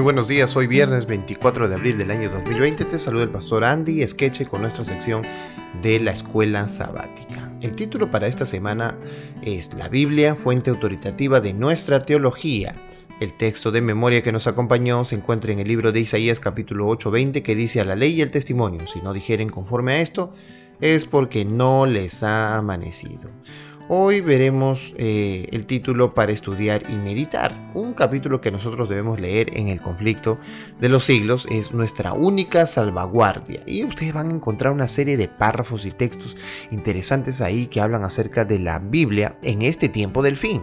Muy buenos días, hoy viernes 24 de abril del año 2020 te saluda el pastor Andy Esqueche con nuestra sección de la escuela sabática. El título para esta semana es La Biblia, fuente autoritativa de nuestra teología. El texto de memoria que nos acompañó se encuentra en el libro de Isaías capítulo 8:20 que dice a la ley y el testimonio, si no dijeren conforme a esto, es porque no les ha amanecido. Hoy veremos eh, el título para estudiar y meditar. Un capítulo que nosotros debemos leer en el conflicto de los siglos es nuestra única salvaguardia. Y ustedes van a encontrar una serie de párrafos y textos interesantes ahí que hablan acerca de la Biblia en este tiempo del fin.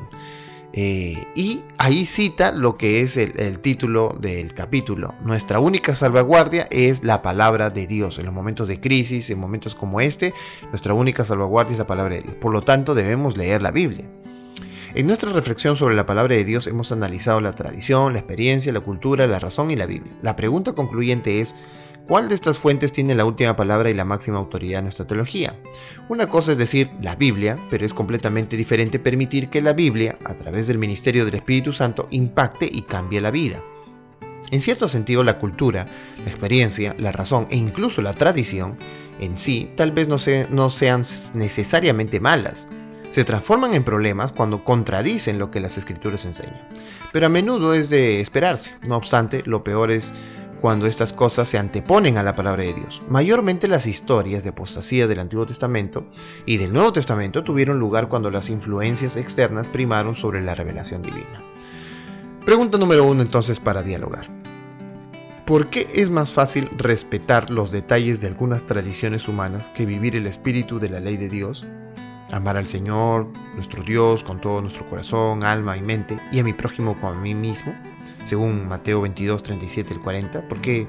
Eh, y ahí cita lo que es el, título del capítulo. Nuestra única salvaguardia es la palabra de Dios. En los momentos de crisis, en momentos como este, nuestra única salvaguardia es la palabra de Dios. Por lo tanto, debemos leer la Biblia. En nuestra reflexión sobre la palabra de Dios hemos analizado la tradición, la experiencia, la cultura, la razón y la Biblia. La pregunta concluyente es, ¿Cuál de estas fuentes tiene la última palabra y la máxima autoridad en nuestra teología? Una cosa es decir la Biblia, pero es completamente diferente permitir que la Biblia, a través del ministerio del Espíritu Santo, impacte y cambie la vida. En cierto sentido, la cultura, la experiencia, la razón e incluso la tradición en sí tal vez no, no sean necesariamente malas. Se transforman en problemas cuando contradicen lo que las escrituras enseñan. Pero a menudo es de esperarse. No obstante, lo peor es cuando estas cosas se anteponen a la palabra de Dios. Mayormente las historias de apostasía del Antiguo Testamento y del Nuevo Testamento tuvieron lugar cuando las influencias externas primaron sobre la revelación divina. Pregunta número uno entonces para dialogar. ¿Por qué es más fácil respetar los detalles de algunas tradiciones humanas que vivir el espíritu de la ley de Dios? Amar al Señor, nuestro Dios, con todo nuestro corazón, alma y mente, y a mi prójimo como a mí mismo según Mateo 22, 37 y 40, porque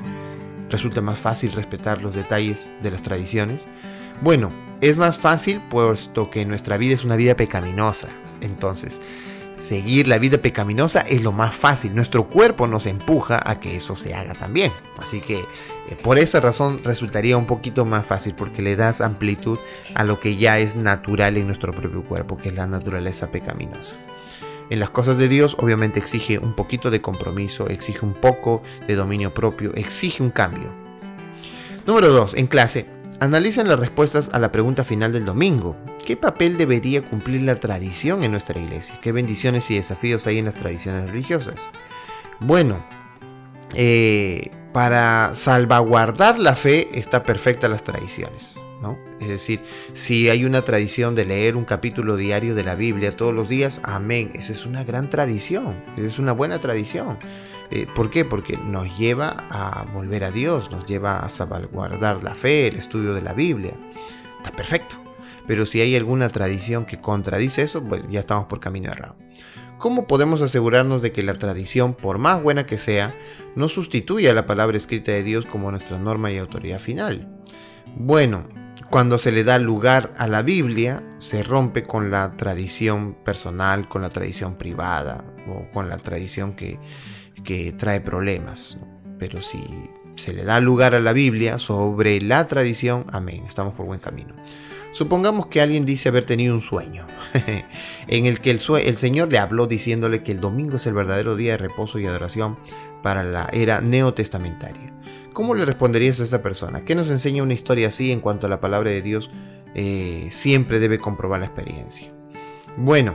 resulta más fácil respetar los detalles de las tradiciones. Bueno, es más fácil puesto que nuestra vida es una vida pecaminosa. Entonces, seguir la vida pecaminosa es lo más fácil. Nuestro cuerpo nos empuja a que eso se haga también. Así que eh, por esa razón resultaría un poquito más fácil porque le das amplitud a lo que ya es natural en nuestro propio cuerpo, que es la naturaleza pecaminosa. En las cosas de Dios obviamente exige un poquito de compromiso, exige un poco de dominio propio, exige un cambio. Número 2. En clase, analicen las respuestas a la pregunta final del domingo. ¿Qué papel debería cumplir la tradición en nuestra iglesia? ¿Qué bendiciones y desafíos hay en las tradiciones religiosas? Bueno, eh, para salvaguardar la fe está perfecta las tradiciones. Es decir, si hay una tradición de leer un capítulo diario de la Biblia todos los días, amén. Esa es una gran tradición, es una buena tradición. Eh, ¿Por qué? Porque nos lleva a volver a Dios, nos lleva a salvaguardar la fe, el estudio de la Biblia. Está perfecto. Pero si hay alguna tradición que contradice eso, ya estamos por camino errado. ¿Cómo podemos asegurarnos de que la tradición, por más buena que sea, no sustituya la palabra escrita de Dios como nuestra norma y autoridad final? Bueno, cuando se le da lugar a la Biblia, se rompe con la tradición personal, con la tradición privada o con la tradición que, trae problemas. Pero si se le da lugar a la Biblia sobre la tradición, amén, estamos por buen camino. Supongamos que alguien dice haber tenido un sueño, en el que el, el, Señor le habló diciéndole que el domingo es el verdadero día de reposo y adoración para la era neotestamentaria. ¿Cómo le responderías a esa persona? ¿Qué nos enseña una historia así en cuanto a la palabra de Dios eh, siempre debe comprobar la experiencia? Bueno,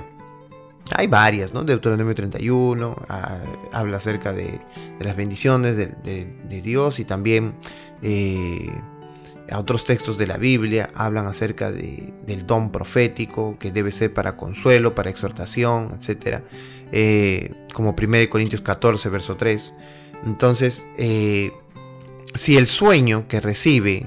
hay varias, ¿no? Deuteronomio 31 ah, habla acerca de, las bendiciones de, Dios y también eh, otros textos de la Biblia hablan acerca del don profético que debe ser para consuelo, para exhortación, etc. Eh, como 1 Corintios 14, verso 3. Entonces, si el sueño que recibe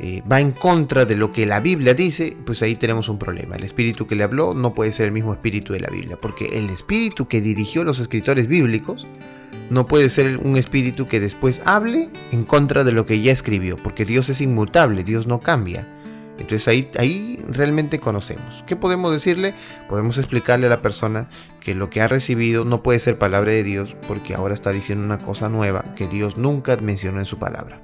eh, va en contra de lo que la Biblia dice, pues ahí tenemos un problema. El espíritu que le habló no puede ser el mismo espíritu de la Biblia, porque el espíritu que dirigió los escritores bíblicos no puede ser un espíritu que después hable en contra de lo que ya escribió, porque Dios es inmutable, Dios no cambia. Entonces ahí, ahí realmente conocemos. ¿Qué podemos decirle? Podemos explicarle a la persona que lo que ha recibido no puede ser palabra de Dios porque ahora está diciendo una cosa nueva que Dios nunca mencionó en su palabra.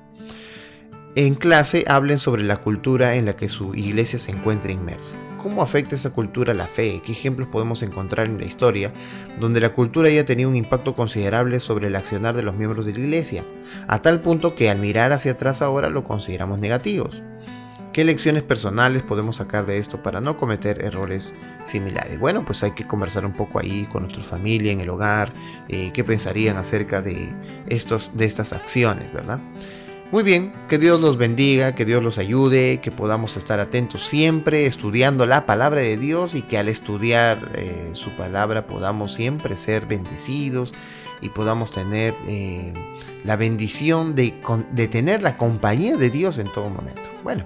En clase hablen sobre la cultura en la que su iglesia se encuentra inmersa. cómo afecta esa cultura la fe, qué ejemplos podemos encontrar en la historia, donde la cultura haya tenido un impacto considerable sobre el accionar de los miembros de la iglesia, a tal punto que al mirar hacia atrás ahora lo consideramos negativos. ¿Qué lecciones personales podemos sacar de esto para no cometer errores similares? Bueno, pues hay que conversar un poco ahí con nuestra familia, en el hogar, eh, qué pensarían acerca de, estos, de estas acciones, ¿verdad? Muy bien, que Dios los bendiga, que Dios los ayude, que podamos estar atentos siempre estudiando la palabra de Dios y que al estudiar eh, su palabra podamos siempre ser bendecidos y podamos tener eh, la bendición de, de tener la compañía de Dios en todo momento. Bueno,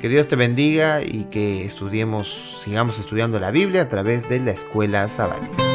que Dios te bendiga y que estudiemos, sigamos estudiando la Biblia a través de la escuela sabática.